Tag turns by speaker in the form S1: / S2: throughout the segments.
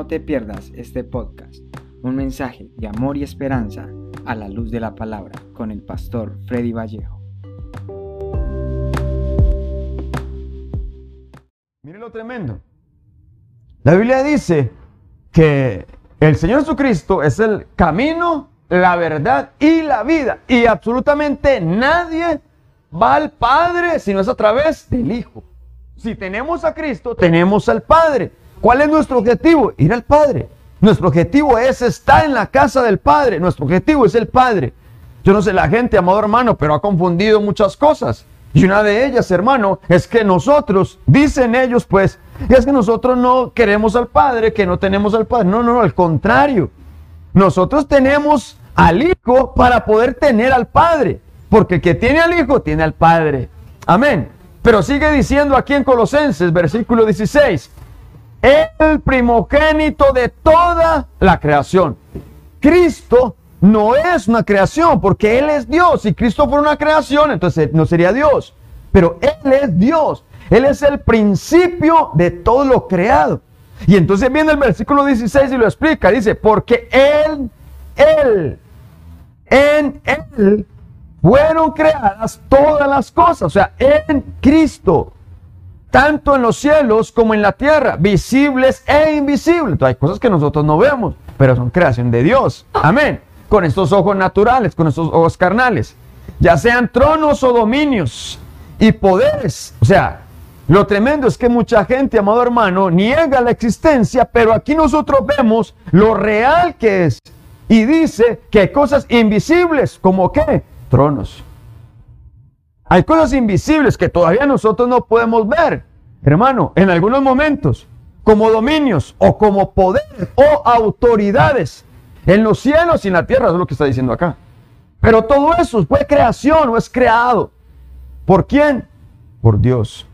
S1: no te pierdas este podcast, un mensaje de amor y esperanza a la luz de la palabra con el pastor Freddy Vallejo.
S2: Mire lo tremendo. La Biblia dice que el Señor Jesucristo es el camino, la verdad y la vida. Y absolutamente nadie va al Padre si no es a través del Hijo. Si tenemos a Cristo, tenemos al Padre. ¿Cuál es nuestro objetivo? Ir al Padre. Nuestro objetivo es estar en la casa del Padre. Nuestro objetivo es el Padre. Yo no sé la gente, amado hermano, pero ha confundido muchas cosas. Y una de ellas, hermano, es que nosotros, dicen ellos, pues, es que nosotros no queremos al Padre, que no tenemos al Padre. No, no, no, al contrario. Nosotros tenemos al Hijo para poder tener al Padre. Porque el que tiene al Hijo tiene al Padre. Amén. Pero sigue diciendo aquí en Colosenses, versículo 16, el primogénito de toda la creación. Cristo no es una creación porque Él es Dios. Si Cristo fuera una creación, entonces no sería Dios. Pero Él es Dios. Él es el principio de todo lo creado. Y entonces viene el versículo 16 y lo explica. Dice, porque Él, Él, en Él fueron creadas todas las cosas. O sea, en Cristo. Tanto en los cielos como en la tierra, visibles e invisibles. Hay cosas que nosotros no vemos, pero son creación de Dios. Amén. Con estos ojos naturales, con estos ojos carnales. Ya sean tronos o dominios y poderes. O sea, lo tremendo es que mucha gente, amado hermano, niega la existencia, pero aquí nosotros vemos lo real que es. Y dice que hay cosas invisibles, como qué? Tronos. Hay cosas invisibles que todavía nosotros no podemos ver, hermano, en algunos momentos, como dominios o como poder o autoridades en los cielos y en la tierra, es lo que está diciendo acá. Pero todo eso fue creación o es creado. ¿Por quién? Por Dios.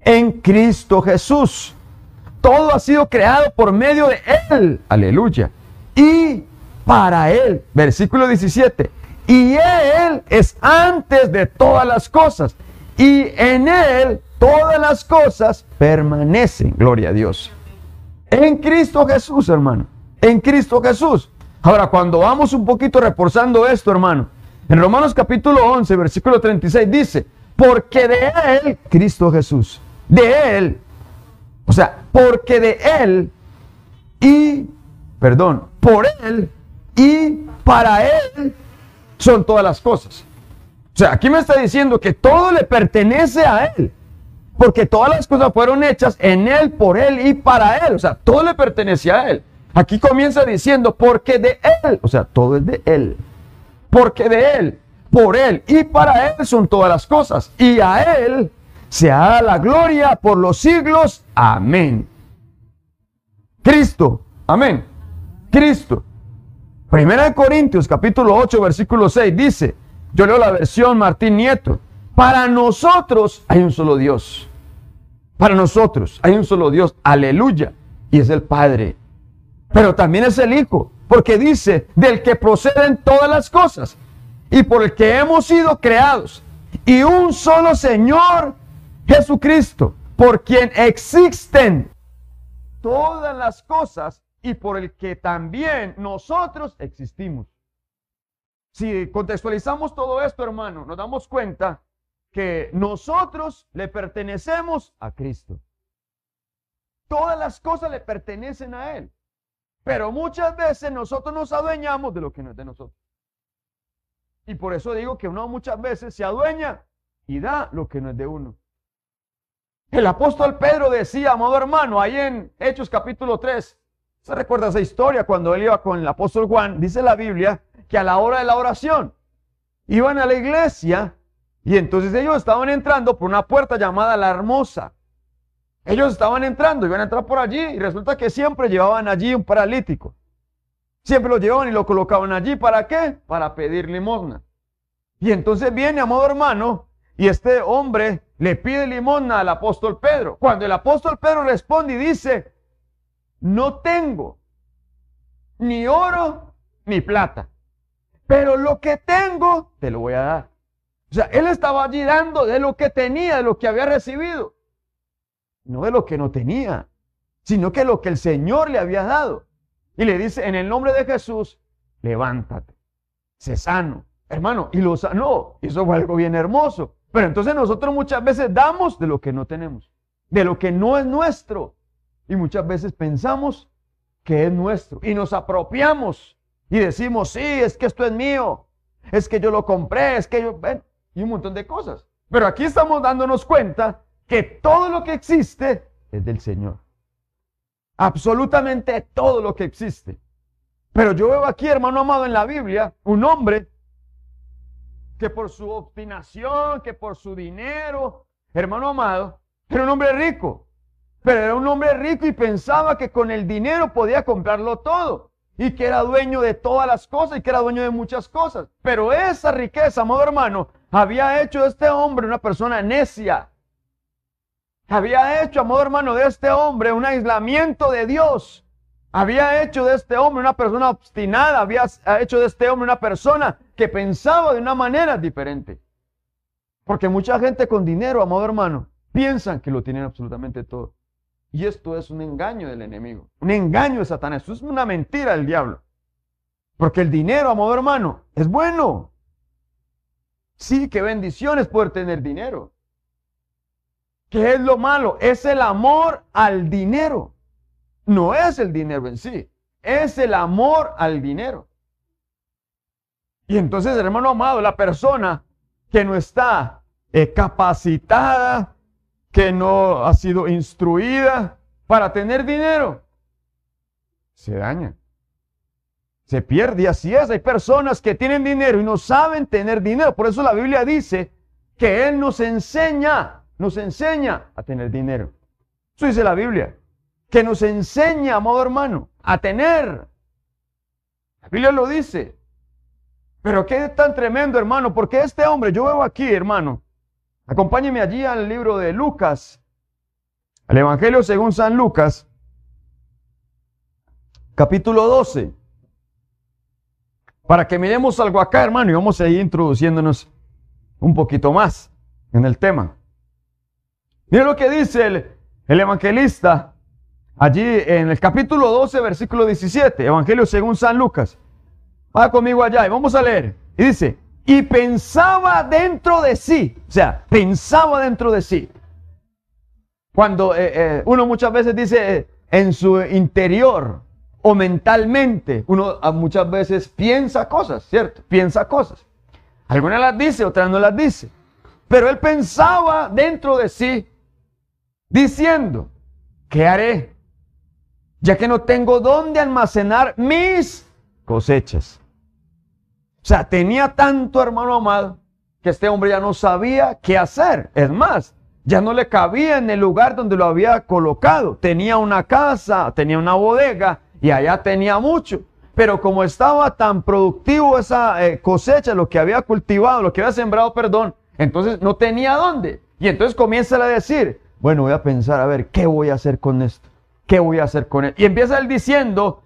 S2: En Cristo Jesús. Todo ha sido creado por medio de Él. Aleluya. Y para Él. Versículo 17 y Él es antes de todas las cosas. Y en Él todas las cosas permanecen. Gloria a Dios. En Cristo Jesús, hermano. En Cristo Jesús. Ahora, cuando vamos un poquito reforzando esto, hermano. En Romanos capítulo 11, versículo 36 dice, porque de Él, Cristo Jesús, de Él, o sea, porque de Él y, perdón, por Él y para Él son todas las cosas. O sea, aquí me está diciendo que todo le pertenece a Él. Porque todas las cosas fueron hechas en Él, por Él y para Él. O sea, todo le pertenece a Él. Aquí comienza diciendo, porque de Él. O sea, todo es de Él. Porque de Él, por Él y para Él son todas las cosas. Y a Él se da la gloria por los siglos. Amén. Cristo. Amén. Cristo. Primera de Corintios capítulo 8 versículo 6 dice, yo leo la versión Martín Nieto, para nosotros hay un solo Dios. Para nosotros hay un solo Dios, aleluya, y es el Padre. Pero también es el Hijo, porque dice, del que proceden todas las cosas y por el que hemos sido creados. Y un solo Señor, Jesucristo, por quien existen todas las cosas y por el que también nosotros existimos. Si contextualizamos todo esto, hermano, nos damos cuenta que nosotros le pertenecemos a Cristo. Todas las cosas le pertenecen a Él. Pero muchas veces nosotros nos adueñamos de lo que no es de nosotros. Y por eso digo que uno muchas veces se adueña y da lo que no es de uno. El apóstol Pedro decía, amado hermano, ahí en Hechos capítulo 3, ¿Se recuerda esa historia cuando él iba con el apóstol Juan? Dice la Biblia que a la hora de la oración iban a la iglesia y entonces ellos estaban entrando por una puerta llamada la hermosa. Ellos estaban entrando, iban a entrar por allí y resulta que siempre llevaban allí un paralítico. Siempre lo llevaban y lo colocaban allí. ¿Para qué? Para pedir limosna. Y entonces viene, amado hermano, y este hombre le pide limosna al apóstol Pedro. Cuando el apóstol Pedro responde y dice, no tengo ni oro ni plata, pero lo que tengo te lo voy a dar. O sea, él estaba allí dando de lo que tenía, de lo que había recibido, no de lo que no tenía. sino que lo que el Señor le había dado. Y le dice, en el nombre de Jesús, levántate, sé sano. Hermano, y lo sanó. Eso fue algo bien hermoso. Pero entonces nosotros muchas veces damos de lo que no tenemos, de lo que no es nuestro. Y muchas veces pensamos que es nuestro. Y nos apropiamos y decimos, sí, es que esto es mío. Es que yo lo compré, es que yo... Ven, y un montón de cosas. Pero aquí estamos dándonos cuenta que todo lo que existe es del Señor. Absolutamente todo lo que existe. Pero yo veo aquí, hermano amado, en la Biblia, un hombre que por su obstinación, que por su dinero, hermano amado, era un hombre rico. Pero era un hombre rico y pensaba que con el dinero podía comprarlo todo. Y que era dueño de todas las cosas y que era dueño de muchas cosas. Pero esa riqueza, amado hermano, había hecho de este hombre una persona necia. Había hecho, amado hermano, de este hombre un aislamiento de Dios. Había hecho de este hombre una persona obstinada. Había hecho de este hombre una persona que pensaba de una manera diferente. Porque mucha gente con dinero, amado hermano, piensan que lo tienen absolutamente todo. Y esto es un engaño del enemigo, un engaño de Satanás. Esto es una mentira del diablo. Porque el dinero, amado hermano, es bueno. Sí, qué bendición es poder tener dinero. ¿Qué es lo malo? Es el amor al dinero. No es el dinero en sí, es el amor al dinero. Y entonces, hermano amado, la persona que no está eh, capacitada, que no ha sido instruida para tener dinero, se daña. Se pierde así es. Hay personas que tienen dinero y no saben tener dinero. Por eso la Biblia dice que Él nos enseña, nos enseña a tener dinero. Eso dice la Biblia. Que nos enseña, amado hermano, a tener. La Biblia lo dice. Pero qué tan tremendo, hermano, porque este hombre, yo veo aquí, hermano, Acompáñeme allí al libro de Lucas, al Evangelio según San Lucas, capítulo 12. Para que miremos algo acá, hermano, y vamos a ir introduciéndonos un poquito más en el tema. Mire lo que dice el, el evangelista allí en el capítulo 12, versículo 17, Evangelio según San Lucas. Va conmigo allá y vamos a leer. Y dice, y pensaba dentro de sí, o sea, pensaba dentro de sí. Cuando eh, eh, uno muchas veces dice eh, en su interior o mentalmente, uno muchas veces piensa cosas, ¿cierto? Piensa cosas. Algunas las dice, otras no las dice. Pero él pensaba dentro de sí, diciendo, ¿qué haré? Ya que no tengo dónde almacenar mis cosechas. O sea, tenía tanto hermano amado que este hombre ya no sabía qué hacer. Es más, ya no le cabía en el lugar donde lo había colocado. Tenía una casa, tenía una bodega y allá tenía mucho. Pero como estaba tan productivo esa eh, cosecha, lo que había cultivado, lo que había sembrado, perdón, entonces no tenía dónde. Y entonces comienza a decir, bueno, voy a pensar, a ver, ¿qué voy a hacer con esto? ¿Qué voy a hacer con él? Y empieza él diciendo,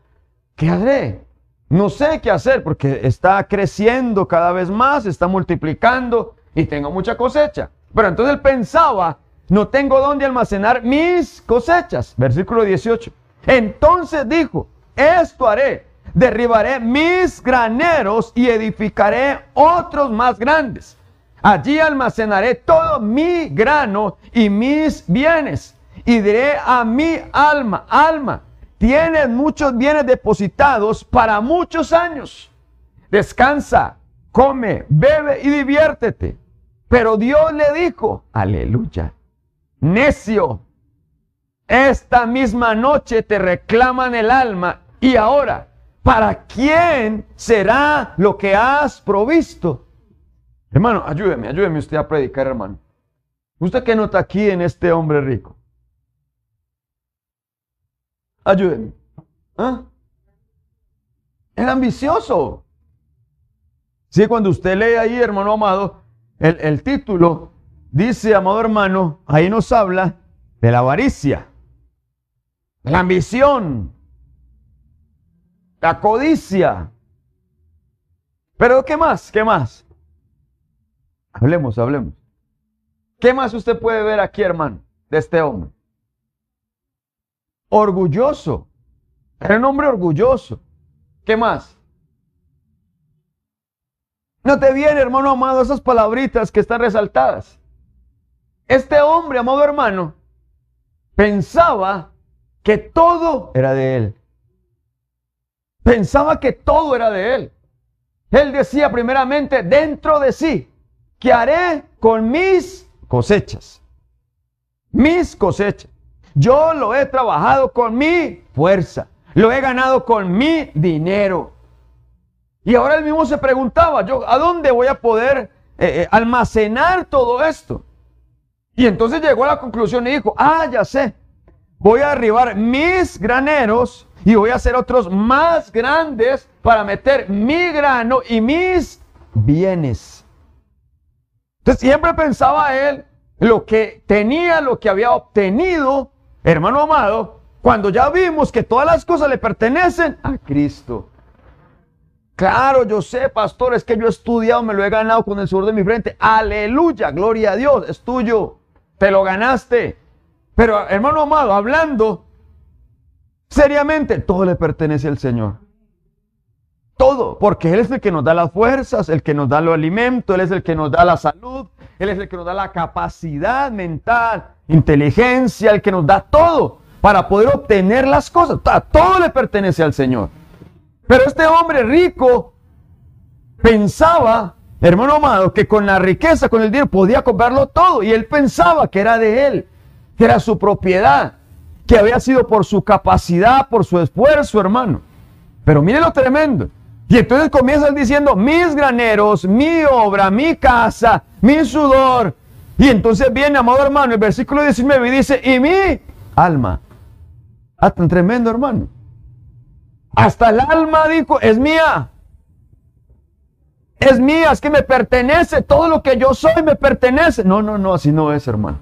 S2: ¿qué haré? No sé qué hacer porque está creciendo cada vez más, está multiplicando y tengo mucha cosecha. Pero entonces él pensaba, no tengo dónde almacenar mis cosechas. Versículo 18. Entonces dijo, esto haré, derribaré mis graneros y edificaré otros más grandes. Allí almacenaré todo mi grano y mis bienes. Y diré a mi alma, alma, Tienes muchos bienes depositados para muchos años. Descansa, come, bebe y diviértete. Pero Dios le dijo, aleluya, necio, esta misma noche te reclaman el alma y ahora, ¿para quién será lo que has provisto? Hermano, ayúdeme, ayúdeme usted a predicar, hermano. ¿Usted qué nota aquí en este hombre rico? Ayúdenme. ¿Ah? Ambicioso. Sí, cuando usted lee ahí, hermano amado, el, el título dice, amado hermano, ahí nos habla de la avaricia, de la ambición, la codicia. Pero ¿qué más? ¿Qué más? Hablemos, hablemos. ¿Qué más usted puede ver aquí, hermano, de este hombre? Orgulloso. Era un hombre orgulloso. ¿Qué más? No te viene, hermano amado, esas palabritas que están resaltadas. Este hombre, amado hermano, pensaba que todo era de él. Pensaba que todo era de él. Él decía primeramente dentro de sí, ¿qué haré con mis cosechas? Mis cosechas. Yo lo he trabajado con mi fuerza. Lo he ganado con mi dinero. Y ahora él mismo se preguntaba, yo, ¿a dónde voy a poder eh, eh, almacenar todo esto? Y entonces llegó a la conclusión y dijo, ah, ya sé, voy a arribar mis graneros y voy a hacer otros más grandes para meter mi grano y mis bienes. Entonces siempre pensaba él lo que tenía, lo que había obtenido, hermano amado, cuando ya vimos que todas las cosas le pertenecen a Cristo. Claro, yo sé, pastor, es que yo he estudiado, me lo he ganado con el sudor de mi frente. Aleluya, gloria a Dios, es tuyo, te lo ganaste. Pero hermano amado, hablando seriamente, todo le pertenece al Señor. Todo, porque Él es el que nos da las fuerzas, el que nos da los alimentos, Él es el que nos da la salud, Él es el que nos da la capacidad mental, inteligencia, el que nos da todo para poder obtener las cosas. Todo le pertenece al Señor. Pero este hombre rico pensaba, hermano amado, que con la riqueza, con el dinero, podía comprarlo todo. Y él pensaba que era de él, que era su propiedad, que había sido por su capacidad, por su esfuerzo, hermano. Pero mire lo tremendo. Y entonces comienzan diciendo, mis graneros, mi obra, mi casa, mi sudor. Y entonces viene, amado hermano, el versículo 19 y dice, y mi alma. Ah, tan tremendo, hermano. Hasta el alma dijo, es mía. Es mía, es que me pertenece. Todo lo que yo soy me pertenece. No, no, no, así no es, hermano.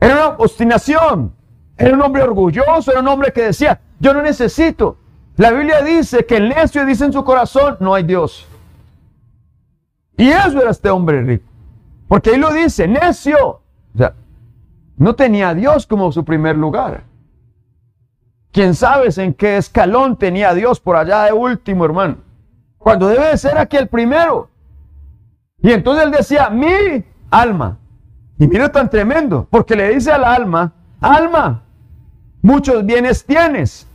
S2: Era una obstinación. Era un hombre orgulloso, era un hombre que decía, yo no necesito. La Biblia dice que el necio dice en su corazón, no hay Dios. Y eso era este hombre rico. Porque ahí lo dice, necio. O sea, no tenía a Dios como su primer lugar. ¿Quién sabe en qué escalón tenía Dios por allá de último, hermano? Cuando debe de ser aquí el primero. Y entonces él decía, mi alma. Y mira tan tremendo, porque le dice al alma, alma, muchos bienes tienes.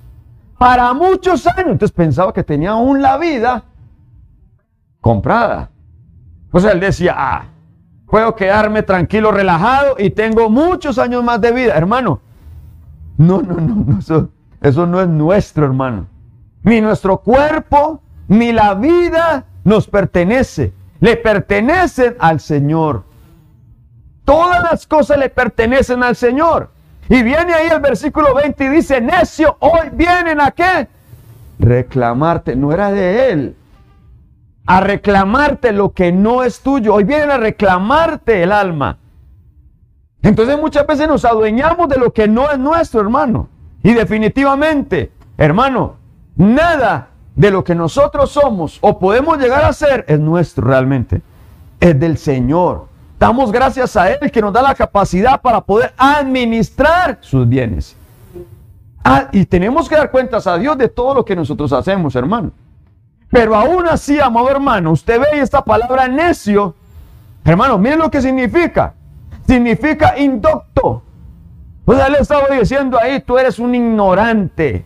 S2: Para muchos años. Entonces pensaba que tenía aún la vida comprada. Pues él decía, ah, puedo quedarme tranquilo, relajado y tengo muchos años más de vida. Hermano, no, no, no, no. Eso, eso no es nuestro, hermano. Ni nuestro cuerpo, ni la vida nos pertenece. Le pertenecen al Señor. Todas las cosas le pertenecen al Señor. Y viene ahí el versículo 20 y dice, necio, hoy vienen a qué? Reclamarte. No era de Él. A reclamarte lo que no es tuyo. Hoy vienen a reclamarte el alma. Entonces muchas veces nos adueñamos de lo que no es nuestro, hermano. Y definitivamente, hermano, nada de lo que nosotros somos o podemos llegar a ser es nuestro realmente. Es del Señor. Damos gracias a Él que nos da la capacidad para poder administrar sus bienes. Ah, y tenemos que dar cuentas a Dios de todo lo que nosotros hacemos, hermano. Pero aún así, amado hermano, usted ve esta palabra necio. Hermano, miren lo que significa. Significa indocto. O sea, le estaba diciendo ahí, tú eres un ignorante.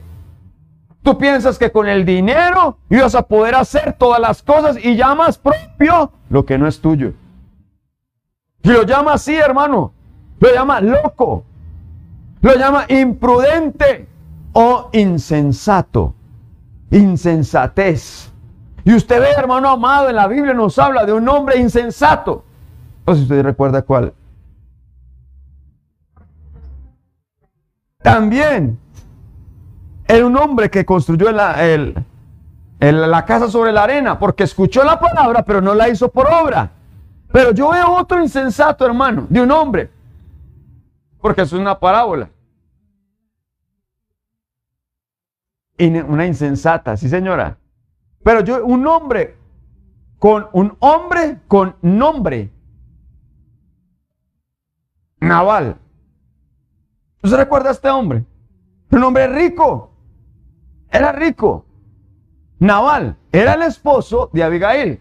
S2: Tú piensas que con el dinero ibas a poder hacer todas las cosas y llamas propio lo que no es tuyo. Y lo llama así, hermano. Lo llama loco. Lo llama imprudente o insensato. Insensatez. Y usted ve, hermano amado, en la Biblia nos habla de un hombre insensato. No sé si usted recuerda cuál. También era un hombre que construyó la, la casa sobre la arena porque escuchó la palabra pero no la hizo por obra. Pero yo veo otro insensato, hermano, de un hombre. Porque es una parábola. Una insensata, sí señora. Pero yo, un hombre con un hombre con nombre. Naval. ¿No se recuerda a este hombre? Un hombre rico. Era rico. Naval era el esposo de Abigail.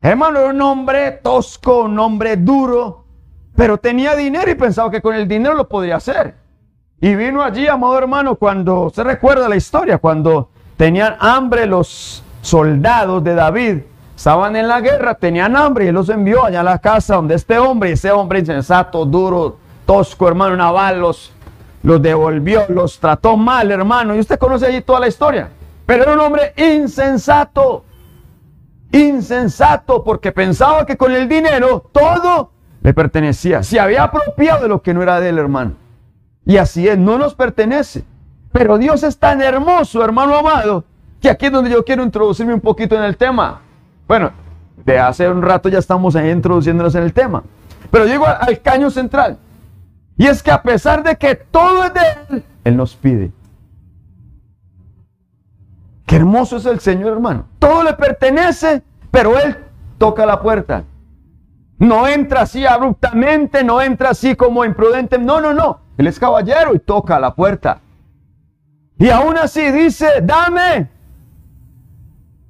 S2: Hermano, era un hombre tosco, un hombre duro, pero tenía dinero y pensaba que con el dinero lo podría hacer. Y vino allí, amado hermano, cuando se recuerda la historia, cuando tenían hambre los soldados de David, estaban en la guerra, tenían hambre y los envió allá a la casa donde este hombre, ese hombre insensato, duro, tosco, hermano naval, los, los devolvió, los trató mal, hermano. Y usted conoce allí toda la historia. Pero era un hombre insensato. Insensato porque pensaba que con el dinero todo le pertenecía. Se había apropiado de lo que no era de él, hermano. Y así es, no nos pertenece. Pero Dios es tan hermoso, hermano amado, que aquí es donde yo quiero introducirme un poquito en el tema. Bueno, de hace un rato ya estamos ahí introduciéndonos en el tema. Pero llego al caño central. Y es que a pesar de que todo es de Él, Él nos pide. Qué hermoso es el Señor, hermano. Todo le pertenece, pero Él toca la puerta. No entra así abruptamente, no entra así como imprudente. No, no, no. Él es caballero y toca la puerta. Y aún así dice, dame.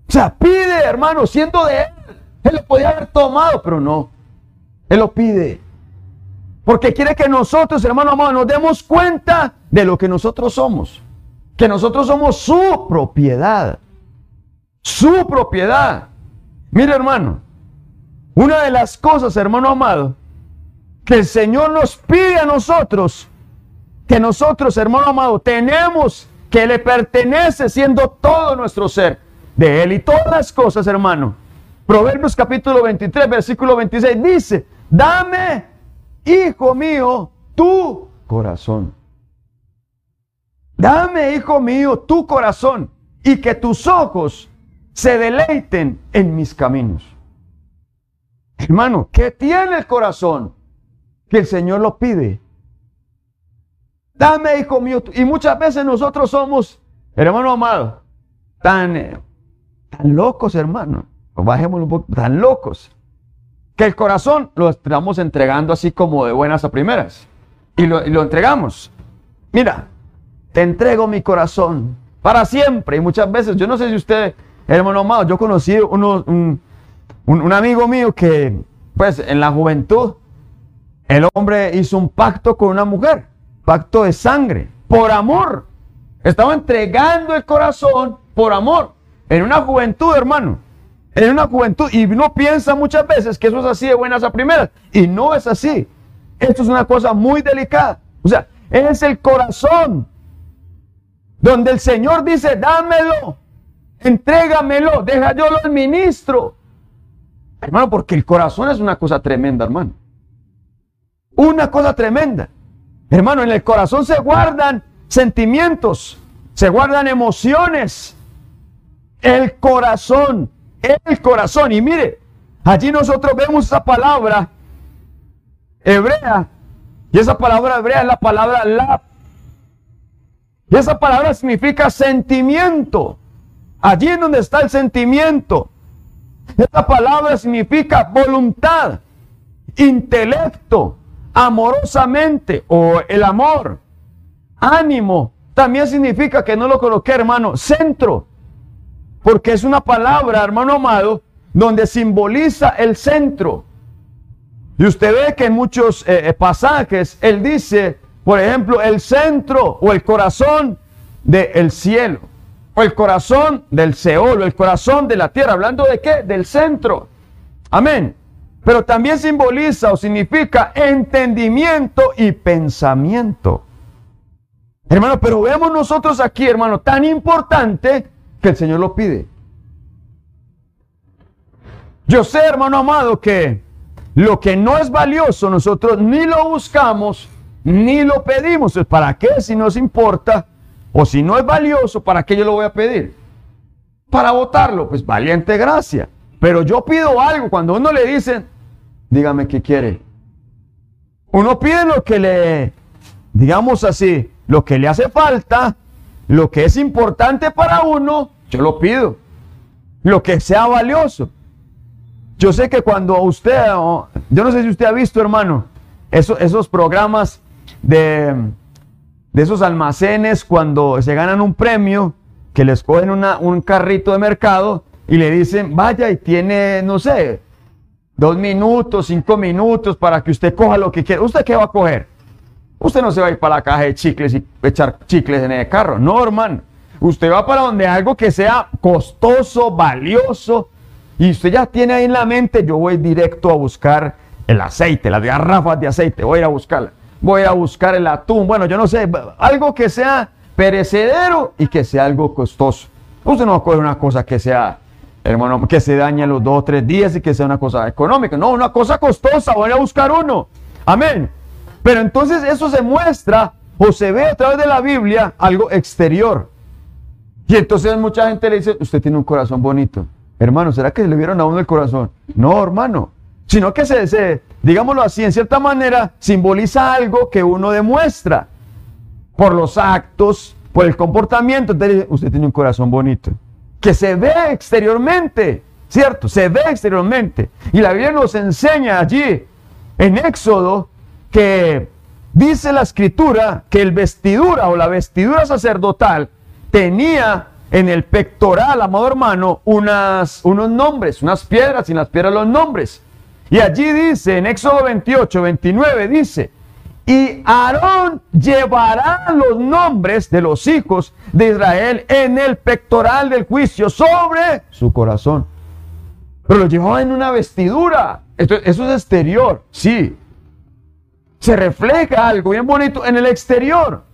S2: O sea, pide, hermano, siendo de Él. Él lo podía haber tomado, pero no. Él lo pide. Porque quiere que nosotros, hermano amado, nos demos cuenta de lo que nosotros somos que nosotros somos su propiedad. Su propiedad. Mire hermano, una de las cosas, hermano amado, que el Señor nos pide a nosotros, que nosotros, hermano amado, tenemos que le pertenece siendo todo nuestro ser, de Él y todas las cosas, hermano. Proverbios capítulo 23, versículo 26 dice, dame, hijo mío, tu corazón. Dame, hijo mío, tu corazón y que tus ojos se deleiten en mis caminos. Hermano, ¿qué tiene el corazón? Que el Señor lo pide. Dame, hijo mío. Y muchas veces nosotros somos, hermano amado, tan, eh, tan locos, hermano. Bajémoslo un poco, tan locos. Que el corazón lo estamos entregando así como de buenas a primeras. Y lo, y lo entregamos. Mira, te entrego mi corazón para siempre. Y muchas veces, yo no sé si usted, hermano amado, yo conocí uno, un, un, amigo mío que, pues, en la juventud, el hombre hizo un pacto con una mujer, pacto de sangre, por amor. Estaba entregando el corazón por amor. En una juventud, hermano. En una juventud. Y uno piensa muchas veces que eso es así de buenas a primeras. Y no es así. Esto es una cosa muy delicada. O sea, es el corazón donde el Señor dice, dámelo, entrégamelo, deja yo lo administro. Hermano, porque el corazón es una cosa tremenda, hermano. Una cosa tremenda. Hermano, en el corazón se guardan sentimientos, se guardan emociones. El corazón, el corazón. Y mire, allí nosotros vemos esa palabra hebrea. Y esa palabra hebrea es la palabra la y esa palabra significa sentimiento. Allí en donde está el sentimiento. Esa palabra significa voluntad, intelecto, amorosamente o el amor, ánimo. También significa que no lo coloqué, hermano, centro. Porque es una palabra, hermano amado, donde simboliza el centro. Y usted ve que en muchos eh, eh, pasajes él dice por ejemplo, el centro o el corazón del cielo, o el corazón del Seol, o el corazón de la tierra. ¿Hablando de qué? Del centro. Amén. Pero también simboliza o significa entendimiento y pensamiento. Hermano, pero vemos nosotros aquí, hermano, tan importante que el Señor lo pide. Yo sé, hermano amado, que lo que no es valioso nosotros ni lo buscamos ni lo pedimos. ¿Para qué? Si nos importa o si no es valioso, ¿para qué yo lo voy a pedir? Para votarlo, pues valiente gracia. Pero yo pido algo, cuando uno le dice, dígame qué quiere. Uno pide lo que le, digamos así, lo que le hace falta, lo que es importante para uno, yo lo pido. Lo que sea valioso. Yo sé que cuando usted, yo no sé si usted ha visto, hermano, esos programas de de esos almacenes cuando se ganan un premio, que les cogen una- un carrito de mercado y le dicen, vaya y tiene, no sé, dos minutos, cinco minutos para que usted coja lo que quiera. ¿Usted qué va a coger? Usted no se va a ir para la caja de chicles y echar chicles en el carro. No, hermano. Usted va para donde algo que sea costoso, valioso. Y usted ya tiene ahí en la mente, yo voy directo a buscar el aceite, las garrafas de aceite. Voy a ir a buscarla. Voy a buscar el atún. Bueno, yo no sé, algo que sea perecedero y que sea algo costoso. Usted no va a coger una cosa que sea, hermano, que se dañe a los dos o tres días y que sea una cosa económica. No, una cosa costosa. Voy a buscar uno. Amén. Pero entonces eso se muestra o se ve a través de la Biblia algo exterior. Y entonces mucha gente le dice, usted tiene un corazón bonito. Hermano, ¿será que le vieron a uno el corazón? No, hermano. Sino que se, digámoslo así, en cierta manera, simboliza algo que uno demuestra por los actos, por el comportamiento. Entonces, usted tiene un corazón bonito. Que se ve exteriormente, ¿cierto? Se ve exteriormente. Y la Biblia nos enseña allí, en Éxodo, que dice la escritura que el vestidura o la vestidura sacerdotal tenía en el pectoral, amado hermano, unas, unos nombres, unas piedras y en las piedras los nombres. Y allí dice, en Éxodo 28, 29, dice, y Aarón llevará los nombres de los hijos de Israel en el pectoral del juicio sobre su corazón. Pero lo llevaba en una vestidura. Esto- eso es exterior, sí. Se refleja algo bien bonito en el exterior,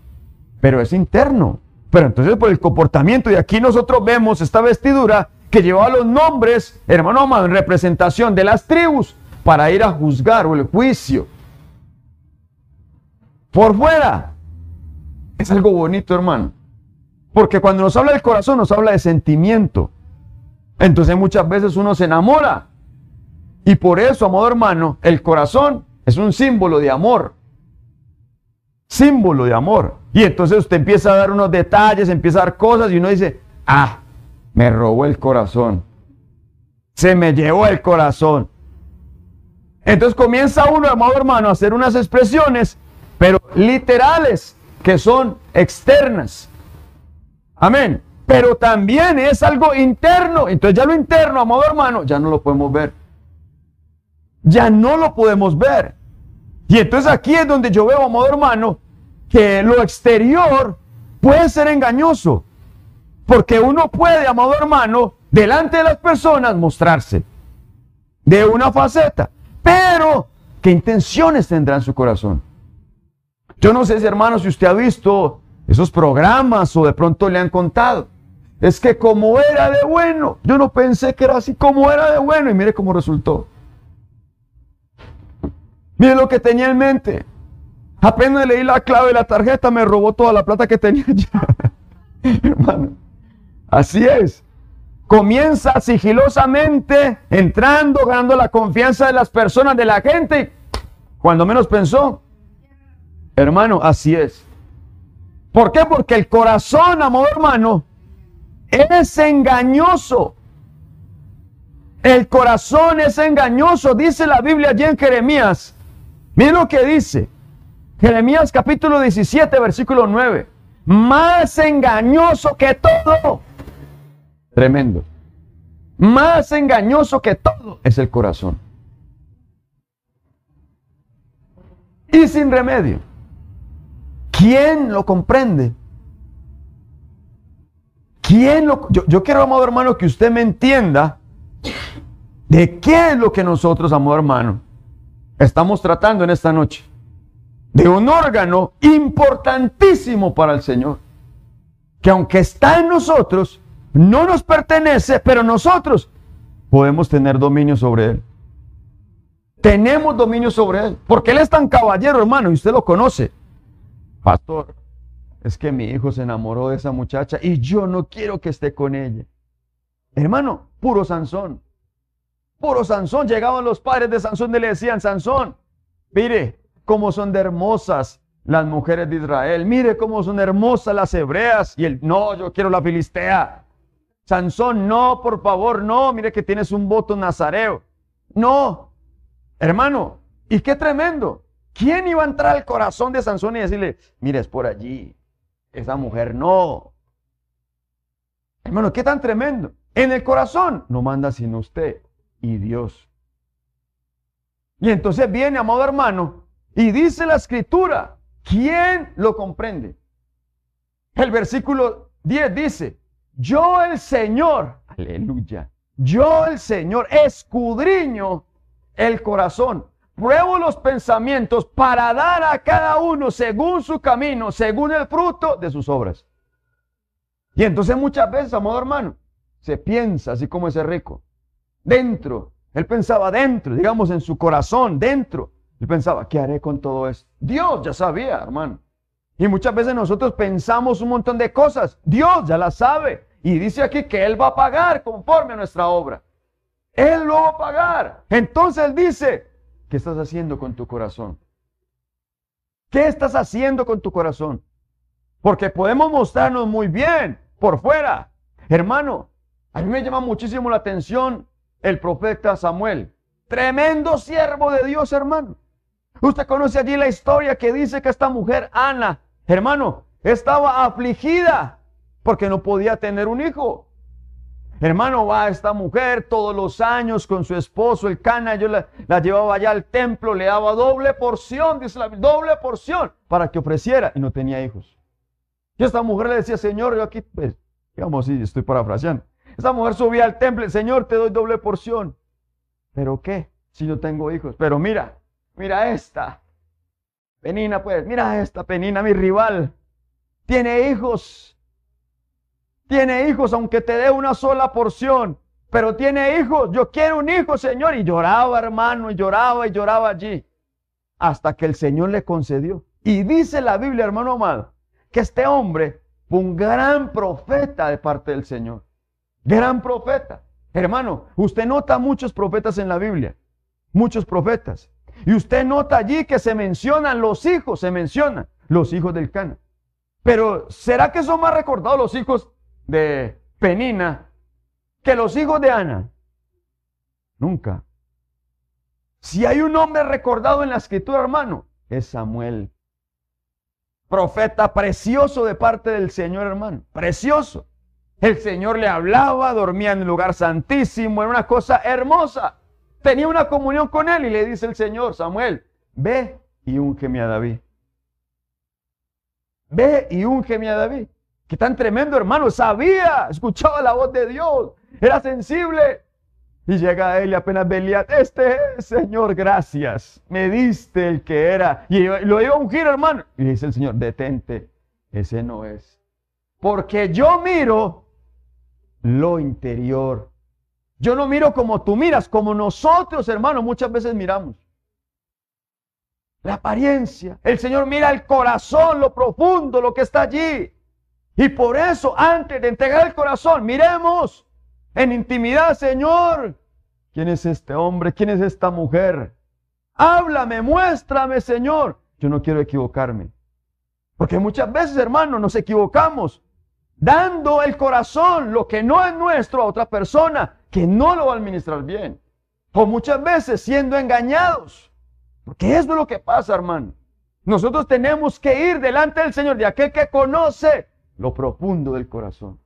S2: pero es interno. Pero entonces por el comportamiento, y aquí nosotros vemos esta vestidura que llevaba los nombres, hermano en representación de las tribus para ir a juzgar o el juicio. Por fuera. Es algo bonito, hermano. Porque cuando nos habla del corazón, nos habla de sentimiento. Entonces muchas veces uno se enamora. Y por eso, amado hermano, el corazón es un símbolo de amor. Símbolo de amor. Y entonces usted empieza a dar unos detalles, empieza a dar cosas y uno dice, ah, me robó el corazón. Se me llevó el corazón. Entonces comienza uno, amado hermano, a hacer unas expresiones, pero literales, que son externas. Amén. Pero también es algo interno. Entonces ya lo interno, amado hermano, ya no lo podemos ver. Ya no lo podemos ver. Y entonces aquí es donde yo veo, amado hermano, que lo exterior puede ser engañoso. Porque uno puede, amado hermano, delante de las personas mostrarse de una faceta. Pero, ¿qué intenciones tendrá en su corazón? Yo no sé si, hermano, si usted ha visto esos programas o de pronto le han contado. Es que como era de bueno, yo no pensé que era así como era de bueno y mire cómo resultó. Mire lo que tenía en mente. Apenas leí la clave de la tarjeta, me robó toda la plata que tenía ya. Hermano, así es. Comienza sigilosamente entrando, ganando la confianza de las personas, de la gente. Cuando menos pensó, hermano, así es. ¿Por qué? Porque el corazón, amado hermano, es engañoso. El corazón es engañoso, dice la Biblia allí en Jeremías. Miren lo que dice. Jeremías capítulo 17, versículo 9. Más engañoso que todo. Tremendo. Más engañoso que todo es el corazón. Y sin remedio. ¿Quién lo comprende? ¿Quién lo.? Yo, yo quiero, amado hermano, que usted me entienda de qué es lo que nosotros, amado hermano, estamos tratando en esta noche. De un órgano importantísimo para el Señor. Que aunque está en nosotros, no nos pertenece, pero nosotros podemos tener dominio sobre él. Tenemos dominio sobre él. Porque él es tan caballero, hermano, y usted lo conoce. Pastor, es que mi hijo se enamoró de esa muchacha y yo no quiero que esté con ella. Hermano, puro Sansón. Puro Sansón. Llegaban los padres de Sansón y le decían, Sansón, mire cómo son de hermosas las mujeres de Israel. Mire cómo son hermosas las hebreas. Y él, no, yo quiero la filistea. Sansón, no, por favor, no. Mire que tienes un voto nazareo. No, hermano. Y qué tremendo. ¿Quién iba a entrar al corazón de Sansón y decirle, mire, es por allí? Esa mujer no. Hermano, qué tan tremendo. En el corazón no manda sino usted y Dios. Y entonces viene, amado hermano, y dice la escritura, ¿quién lo comprende? El versículo 10 dice, yo el Señor, aleluya, yo el Señor escudriño el corazón, pruebo los pensamientos para dar a cada uno según su camino, según el fruto de sus obras. Y entonces muchas veces, amado hermano, se piensa así como ese rico, dentro, él pensaba dentro, digamos en su corazón, dentro. Él pensaba, ¿qué haré con todo esto? Dios ya sabía, hermano. Y muchas veces nosotros pensamos un montón de cosas. Dios ya las sabe. Y dice aquí que Él va a pagar conforme a nuestra obra. Él lo va a pagar. Entonces Él dice, ¿qué estás haciendo con tu corazón? ¿Qué estás haciendo con tu corazón? Porque podemos mostrarnos muy bien por fuera. Hermano, a mí me llama muchísimo la atención el profeta Samuel. Tremendo siervo de Dios, hermano. Usted conoce allí la historia que dice que esta mujer, Ana, hermano, estaba afligida porque no podía tener un hijo. Hermano, va esta mujer todos los años con su esposo, el cana, yo la, llevaba allá al templo, le daba doble porción, dice la doble porción, para que ofreciera, y no tenía hijos. Y esta mujer le decía, Señor, yo aquí, pues, digamos, sí, estoy parafraseando. Esta mujer subía al templo, Señor, te doy doble porción. ¿Pero qué? Si no tengo hijos. Pero mira, mira esta. Penina, pues, mira esta Penina, mi rival. Tiene hijos. Tiene hijos, aunque te dé una sola porción. Pero tiene hijos. Yo quiero un hijo, Señor. Y lloraba, hermano, y lloraba y lloraba allí. Hasta que el Señor le concedió. Y dice la Biblia, hermano amado, que este hombre fue un gran profeta de parte del Señor. Gran profeta. Hermano, usted nota muchos profetas en la Biblia. Muchos profetas. Y usted nota allí que se mencionan los hijos, se mencionan los hijos del Cana. Pero ¿será que son más recordados los hijos de Penina que los hijos de Ana? Nunca. Si hay un hombre recordado en la escritura, hermano, es Samuel. Profeta precioso de parte del Señor, hermano. Precioso. El Señor le hablaba, dormía en el lugar santísimo, era una cosa hermosa. Tenía una comunión con él y le dice el Señor, Samuel, ve y úngeme a David. Ve y úngeme a David. Qué tan tremendo, hermano. Sabía, escuchaba la voz de Dios, era sensible. Y llega a él y apenas veía, este es, Señor, gracias. Me diste el que era. Y lo iba a ungir, hermano. Y dice el Señor, detente, ese no es. Porque yo miro lo interior. Yo no miro como tú miras, como nosotros, hermanos, muchas veces miramos. La apariencia. El Señor mira el corazón, lo profundo, lo que está allí. Y por eso, antes de entregar el corazón, miremos en intimidad, Señor, ¿quién es este hombre? ¿Quién es esta mujer? Háblame, muéstrame, Señor. Yo no quiero equivocarme. Porque muchas veces, hermanos, nos equivocamos dando el corazón, lo que no es nuestro, a otra persona que no lo va a administrar bien. O muchas veces siendo engañados. Porque eso es lo que pasa, hermano. Nosotros tenemos que ir delante del Señor, de aquel que conoce lo profundo del corazón.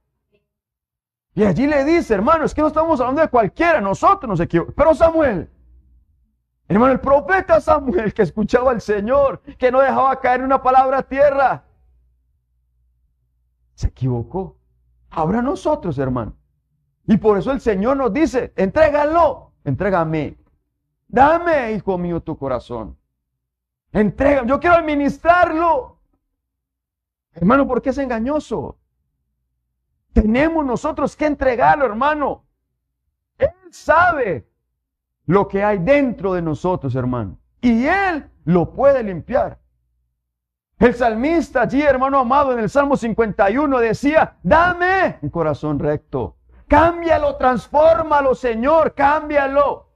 S2: Y allí le dice, hermano, es que no estamos hablando de cualquiera, nosotros nos equivocamos. Pero Samuel, hermano, el profeta Samuel que escuchaba al Señor, que no dejaba caer una palabra a tierra, se equivocó. Ahora nosotros, hermano. Y por eso el Señor nos dice, entrégalo, entrégame. Dame, hijo mío, tu corazón. Entrega, yo quiero administrarlo. Hermano, ¿por qué es engañoso? Tenemos nosotros que entregarlo, hermano. Él sabe lo que hay dentro de nosotros, hermano. Y Él lo puede limpiar. El salmista allí, hermano amado, en el Salmo 51 decía, dame un corazón recto. Cámbialo, transfórmalo, Señor, cámbialo.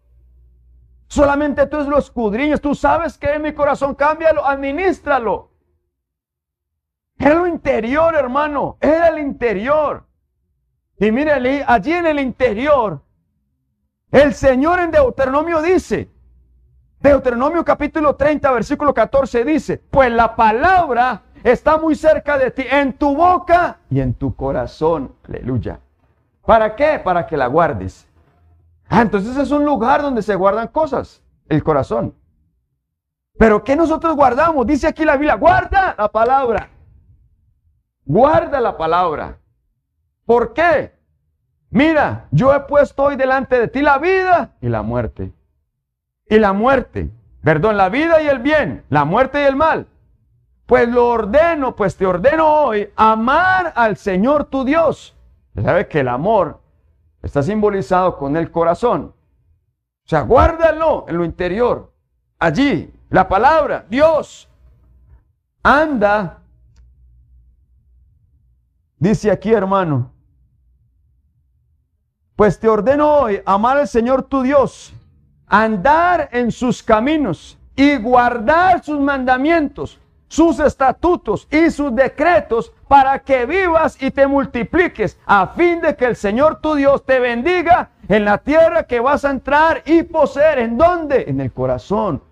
S2: Solamente tú es lo escudriñas, tú sabes que en mi corazón, cámbialo, administralo. Era lo interior, hermano, era el interior. Y mire, allí en el interior, el Señor en Deuteronomio dice, Deuteronomio capítulo 30, versículo 14 dice, pues la palabra está muy cerca de ti, en tu boca y en tu corazón. Aleluya. ¿Para qué? Para que la guardes. Ah, entonces es un lugar donde se guardan cosas, el corazón. Pero ¿qué nosotros guardamos? Dice aquí la Biblia, guarda la palabra. Guarda la palabra. ¿Por qué? Mira, yo he puesto hoy delante de ti la vida y la muerte. Y la muerte, perdón, la vida y el bien, la muerte y el mal. Pues lo ordeno, pues te ordeno hoy amar al Señor tu Dios. ¿Sabe que el amor está simbolizado con el corazón? O sea, guárdalo en lo interior. Allí, la palabra, Dios. Anda. Dice aquí, hermano. Pues te ordeno hoy amar al Señor tu Dios, andar en sus caminos y guardar sus mandamientos sus estatutos y sus decretos para que vivas y te multipliques, a fin de que el Señor tu Dios te bendiga en la tierra que vas a entrar y poseer. ¿En dónde? En el corazón.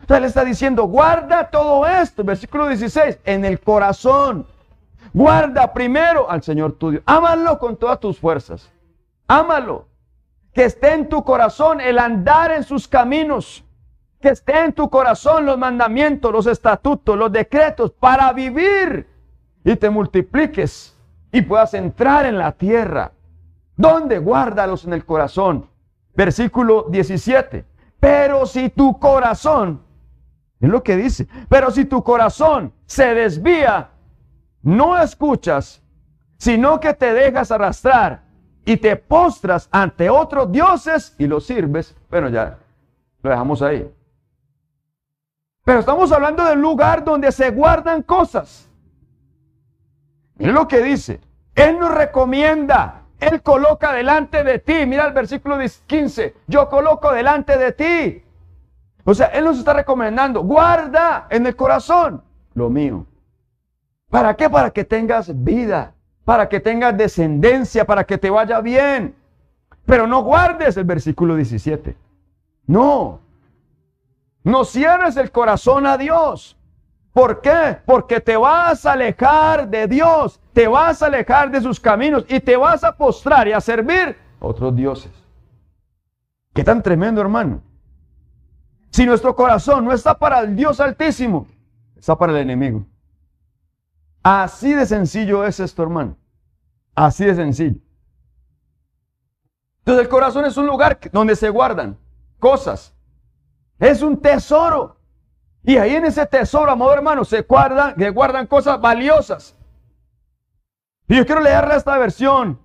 S2: Entonces le está diciendo, guarda todo esto, versículo 16, en el corazón. Guarda primero al Señor tu Dios. Ámalo con todas tus fuerzas. Ámalo. Que esté en tu corazón el andar en sus caminos que esté en tu corazón los mandamientos, los estatutos, los decretos para vivir y te multipliques y puedas entrar en la tierra. ¿Dónde? Guárdalos en el corazón. Versículo 17. Pero si tu corazón, es lo que dice, pero si tu corazón se desvía, no escuchas, sino que te dejas arrastrar y te postras ante otros dioses y los sirves. Bueno, ya lo dejamos ahí. Pero estamos hablando del lugar donde se guardan cosas. Es lo que dice. Él nos recomienda. Él coloca delante de ti. Mira el versículo 15. Yo coloco delante de ti. O sea, Él nos está recomendando. Guarda en el corazón lo mío. ¿Para qué? Para que tengas vida. Para que tengas descendencia. Para que te vaya bien. Pero no guardes el versículo 17. No. No cierres el corazón a Dios. ¿Por qué? Porque te vas a alejar de Dios, te vas a alejar de sus caminos y te vas a postrar y a servir a otros dioses. Qué tan tremendo, hermano. Si nuestro corazón no está para el Dios altísimo, está para el enemigo. Así de sencillo es esto, hermano. Así de sencillo. Entonces el corazón es un lugar donde se guardan cosas, es un tesoro. Y ahí en ese tesoro, amado hermano, se guardan, se guardan cosas valiosas. Y yo quiero leerle esta versión.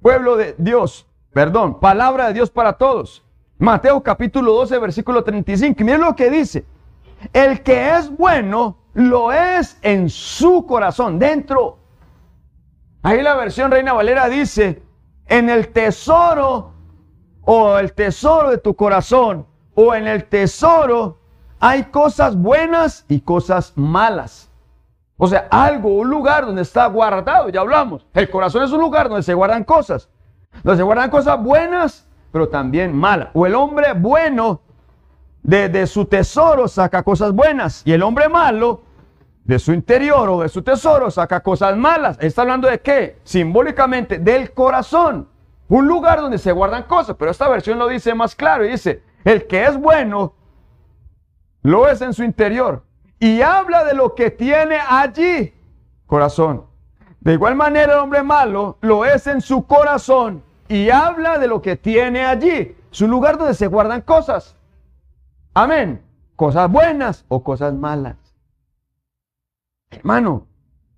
S2: Pueblo de Dios, perdón, palabra de Dios para todos. Mateo capítulo 12, versículo 35. miren lo que dice. El que es bueno, lo es en su corazón, dentro. Ahí la versión Reina Valera dice, en el tesoro o el tesoro de tu corazón o en el tesoro hay cosas buenas y cosas malas. O sea, algo, un lugar donde está guardado, ya hablamos. El corazón es un lugar donde se guardan cosas. Donde se guardan cosas buenas, pero también malas. O el hombre bueno de, de su tesoro saca cosas buenas. Y el hombre malo de su interior o de su tesoro saca cosas malas. Está hablando de qué? Simbólicamente del corazón. Un lugar donde se guardan cosas. Pero esta versión lo dice más claro y dice, el que es bueno, lo es en su interior. Y habla de lo que tiene allí, corazón. De igual manera el hombre malo lo es en su corazón y habla de lo que tiene allí. Su lugar donde se guardan cosas. Amén. Cosas buenas o cosas malas. Hermano,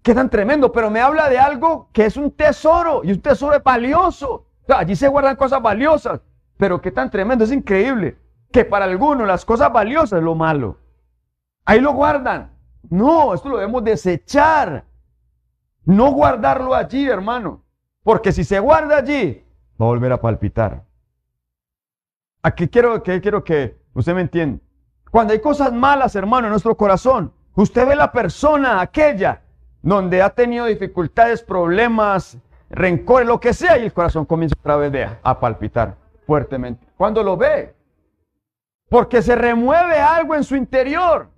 S2: qué tan tremendo, pero me habla de algo que es un tesoro y un tesoro valioso. allí se guardan cosas valiosas. Pero qué tan tremendo, es increíble que para algunos las cosas valiosas es lo malo. Ahí lo guardan. No, esto lo debemos desechar. No guardarlo allí, hermano. Porque si se guarda allí, va a volver a palpitar. Aquí quiero que, quiero que usted me entienda. Cuando hay cosas malas, hermano, en nuestro corazón, usted ve la persona aquella donde ha tenido dificultades, problemas, rencores, lo que sea, y el corazón comienza otra vez a palpitar fuertemente. Cuando lo ve, Porque se remueve algo en su interior,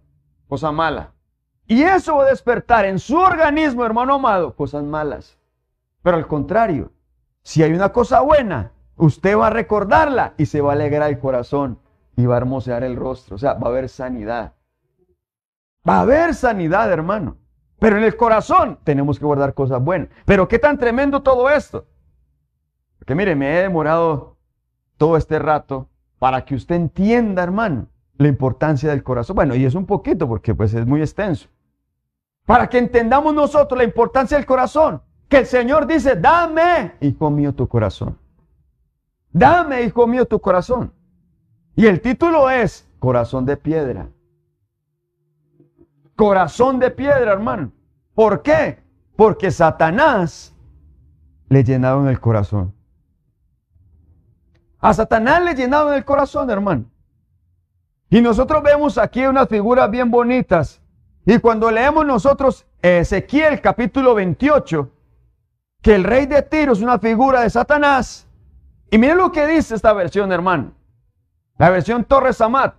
S2: cosa mala. Y eso va a despertar en su organismo, hermano amado, cosas malas. Pero al contrario, si hay una cosa buena, usted va a recordarla y se va a alegrar el corazón y va a hermosear el rostro. O sea, va a haber sanidad. Va a haber sanidad, hermano. Pero en el corazón tenemos que guardar cosas buenas. Pero qué tan tremendo todo esto. Porque mire, me he demorado todo este rato para que usted entienda, hermano, la importancia del corazón. Bueno, y es un poquito porque pues es muy extenso. Para que entendamos nosotros la importancia del corazón. Que el Señor dice, dame, hijo mío, tu corazón. Dame, hijo mío, tu corazón. Y el título es Corazón de Piedra. Corazón de piedra, hermano. ¿Por qué? Porque Satanás le llenaron el corazón. A Satanás le llenaron el corazón, hermano. Y nosotros vemos aquí unas figuras bien bonitas. Y cuando leemos nosotros Ezequiel capítulo 28, que el rey de Tiro es una figura de Satanás. Y miren lo que dice esta versión, hermano. La versión Torres Amat.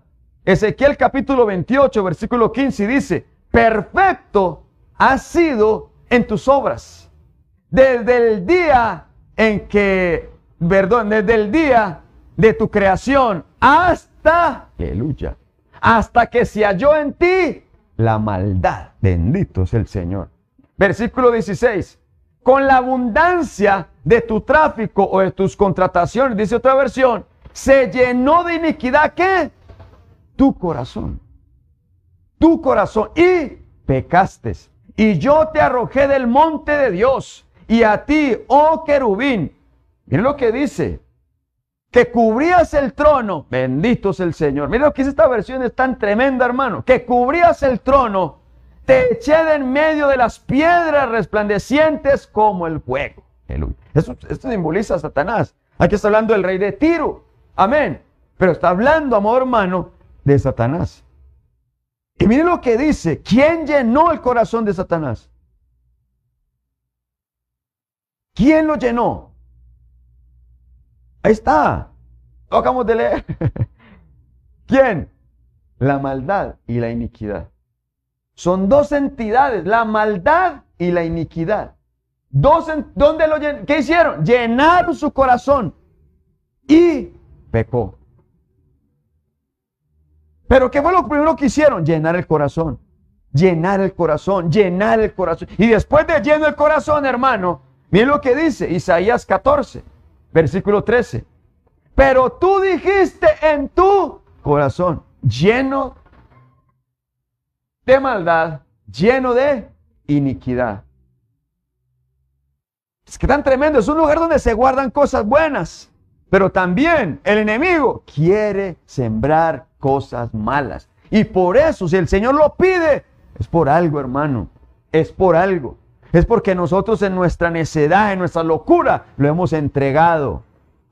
S2: Ezequiel capítulo 28, versículo 15 dice, perfecto has sido en tus obras. Desde el día en que, perdón, desde el día de tu creación hasta, aleluya, hasta que se halló en ti la maldad. Bendito es el Señor. Versículo 16. Con la abundancia de tu tráfico o de tus contrataciones, dice otra versión, se llenó de iniquidad ¿qué? Tu corazón. Tu corazón. Y pecaste. Y yo te arrojé del monte de Dios. Y a ti, oh querubín. Miren lo que dice. Que cubrías el trono. Bendito es el Señor. Miren lo que dice esta versión. Es tan tremenda, hermano. Que cubrías el trono. Te eché de en medio de las piedras resplandecientes como el fuego. Esto, esto simboliza a Satanás. Aquí está hablando del rey de Tiro. Amén. Pero está hablando, amor hermano, de Satanás. Y miren lo que dice. ¿Quién llenó el corazón de Satanás? ¿Quién lo llenó? Ahí está. Lo acabamos de leer. ¿Quién? La maldad y la iniquidad. Son dos entidades, la maldad y la iniquidad. ¿dónde lo ¿Qué hicieron? Llenaron su corazón y pecó. Pero ¿qué fue lo primero que hicieron? Llenar el corazón. Llenar el corazón, llenar el corazón. Y después de lleno el corazón, hermano, miren lo que dice Isaías 14, versículo 13. Pero tú dijiste en tu corazón, lleno de maldad, lleno de iniquidad. Es que tan tremendo, es un lugar donde se guardan cosas buenas. Pero también el enemigo quiere sembrar cosas malas. Y por eso, si el Señor lo pide, es por algo, hermano. Es por algo. Es porque nosotros en nuestra necedad, en nuestra locura, lo hemos entregado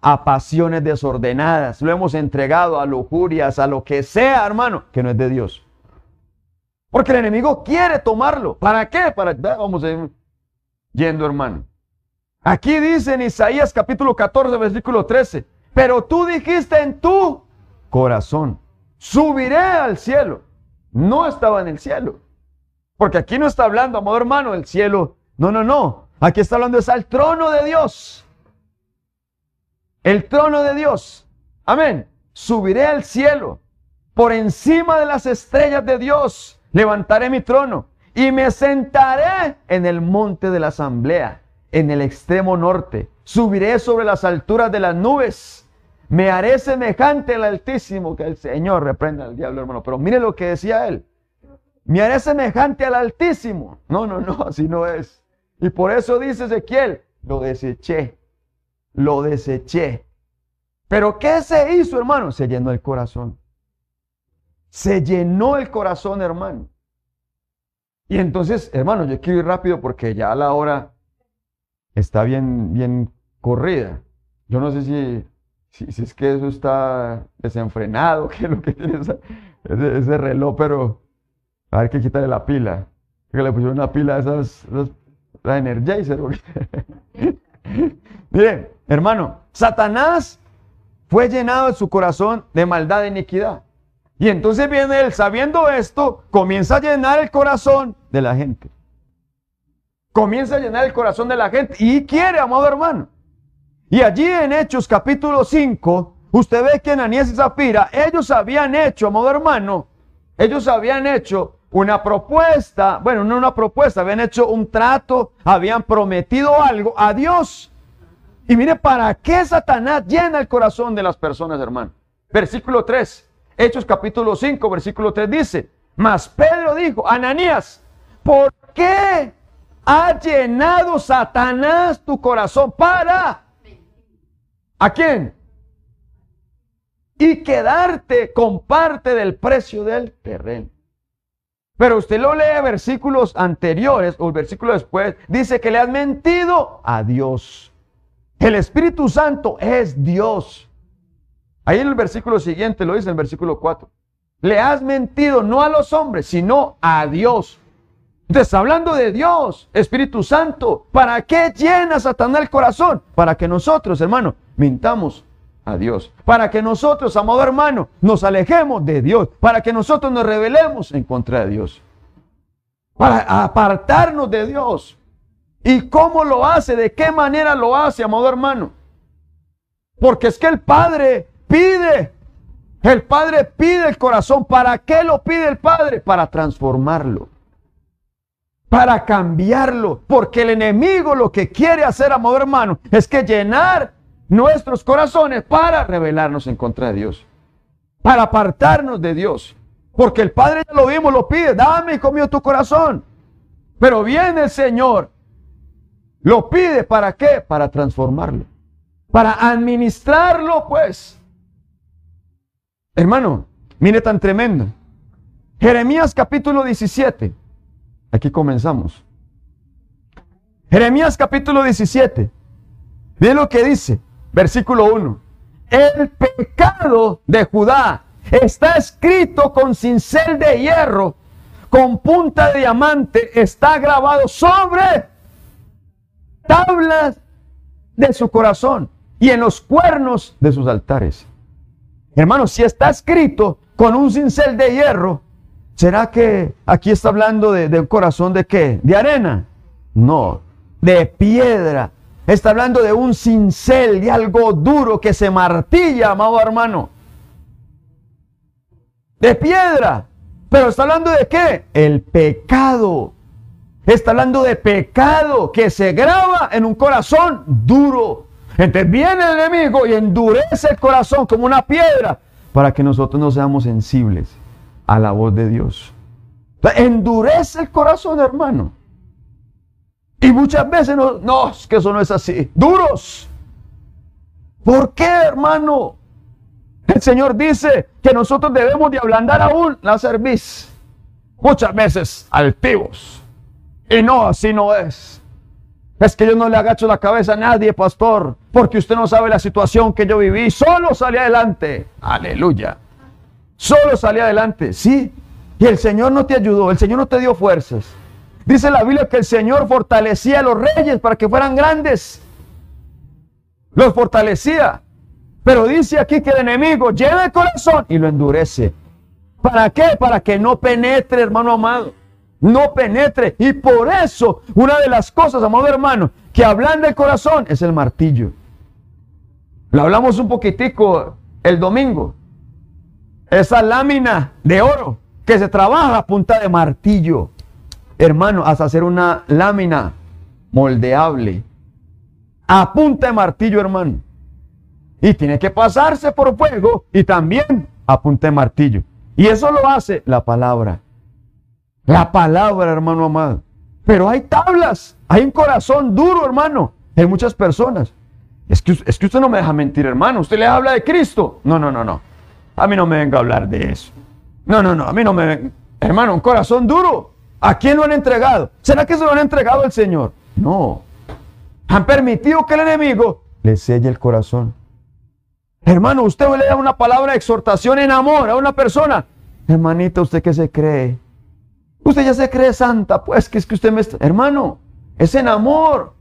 S2: a pasiones desordenadas, lo hemos entregado a lujurias, a lo que sea, hermano, que no es de Dios. Porque el enemigo quiere tomarlo. ¿Para qué? Para, vamos a ir yendo, hermano. Aquí dice en Isaías capítulo 14, versículo 13, pero tú dijiste en tu corazón, subiré al cielo. No estaba en el cielo. Porque aquí no está hablando, amado hermano, el cielo. No, no, no. Aquí está hablando es al trono de Dios. El trono de Dios. Amén. Subiré al cielo. Por encima de las estrellas de Dios. Levantaré mi trono. Y me sentaré en el monte de la asamblea en el extremo norte. Subiré sobre las alturas de las nubes. Me haré semejante al Altísimo, que el Señor reprenda al diablo, hermano. Pero mire lo que decía él. Me haré semejante al Altísimo. No, no, no, así no es. Y por eso dice Ezequiel, lo deseché. Lo deseché. Pero ¿qué se hizo, hermano? Se llenó el corazón. Se llenó el corazón, hermano. Y entonces, hermano, yo quiero ir rápido porque ya a la hora está bien, bien corrida. Yo no sé si, si, es que eso está desenfrenado, que es lo que tiene ese, reloj, pero a ver que quitarle la pila. Que le pusieron una pila de esas, la Energizer. Miren, hermano, Satanás fue llenado en su corazón de maldad e iniquidad. Y entonces viene él, sabiendo esto, comienza a llenar el corazón de la gente. Comienza a llenar el corazón de la gente y quiere, amado hermano. Y allí en Hechos capítulo 5, usted ve que Ananías y Zafira, ellos habían hecho, amado hermano, ellos habían hecho una propuesta, bueno, no una propuesta, habían hecho un trato, habían prometido algo a Dios. Y mire, ¿para qué Satanás llena el corazón de las personas, hermano? Versículo 3, Hechos capítulo 5, versículo 3 dice, mas Pedro dijo, Ananías, ¿por qué ha llenado Satanás tu corazón para... ¿A quién? Y quedarte con parte del precio del terreno. Pero usted lo lee versículos anteriores o el versículo después, dice que le has mentido a Dios. El Espíritu Santo es Dios. Ahí en el versículo siguiente lo dice en el versículo 4. Le has mentido no a los hombres, sino a Dios. Entonces, hablando de Dios, Espíritu Santo, ¿para qué llena Satanás el corazón? Para que nosotros, hermano, mintamos a Dios. Para que nosotros, amado hermano, nos alejemos de Dios. Para que nosotros nos rebelemos en contra de Dios. Para apartarnos de Dios. ¿Y cómo lo hace? ¿De qué manera lo hace, amado hermano? Porque es que el Padre pide. El Padre pide el corazón. ¿Para qué lo pide el Padre? Para transformarlo. Para cambiarlo. Porque el enemigo lo que quiere hacer, amado hermano, es que llenar nuestros corazones para rebelarnos en contra de Dios, para apartarnos de Dios. Porque el Padre ya lo vimos, lo pide, dame, hijo tu corazón. Pero viene el Señor, lo pide para qué? Para transformarlo, para administrarlo, pues. Hermano, mire tan tremendo. Jeremías capítulo 17. Aquí comenzamos. Jeremías capítulo 17. Ve lo que dice. Versículo 1. El pecado de Judá está escrito con cincel de hierro, con punta de diamante, está grabado sobre tablas de su corazón y en los cuernos de sus altares. Hermanos, si está escrito con un cincel de hierro, ¿será que aquí está hablando de, de un corazón de qué? ¿De arena? No, de piedra Está hablando de un cincel, de algo duro que se martilla, amado hermano. De piedra. Pero está hablando de qué? El pecado. Está hablando de pecado que se graba en un corazón duro. Entonces viene el enemigo y endurece el corazón como una piedra para que nosotros no seamos sensibles a la voz de Dios. Endurece el corazón, hermano. Y muchas veces no, no, es que eso no es así. Duros. ¿Por qué, hermano? El Señor dice que nosotros debemos de ablandar aún la cerviz. Muchas veces altivos. Y no, así no es. Es que yo no le agacho la cabeza a nadie, pastor, porque usted no sabe la situación que yo viví. Solo salí adelante. Aleluya. Solo salí adelante, sí. Y el Señor no te ayudó, el Señor no te dio fuerzas. Dice la Biblia que el Señor fortalecía a los reyes para que fueran grandes. Los fortalecía. Pero dice aquí que el enemigo lleva el corazón y lo endurece. ¿Para qué? Para que no penetre, hermano amado. No penetre. Y por eso, una de las cosas, amado hermano, que hablan del corazón es el martillo. Lo hablamos un poquitico el domingo. Esa lámina de oro que se trabaja a punta de martillo hermano, hasta hacer una lámina moldeable. A punta de martillo, hermano. Y tiene que pasarse por fuego y también a punta de martillo. Y eso lo hace la palabra. La palabra, hermano amado. Pero hay tablas, hay un corazón duro, hermano, en muchas personas. Es que, es que usted no me deja mentir, hermano. Usted le habla de Cristo. No, no, no, no. A mí no me venga a hablar de eso. No, no, no. A mí no me... Hermano, un corazón duro. ¿A quién lo han entregado? ¿Será que se lo han entregado al Señor? No. Han permitido que el enemigo le selle el corazón. Hermano, usted le da una palabra de exhortación en amor a una persona. Hermanita, ¿usted qué se cree? Usted ya se cree santa, pues que es que usted me está... Hermano, es en amor.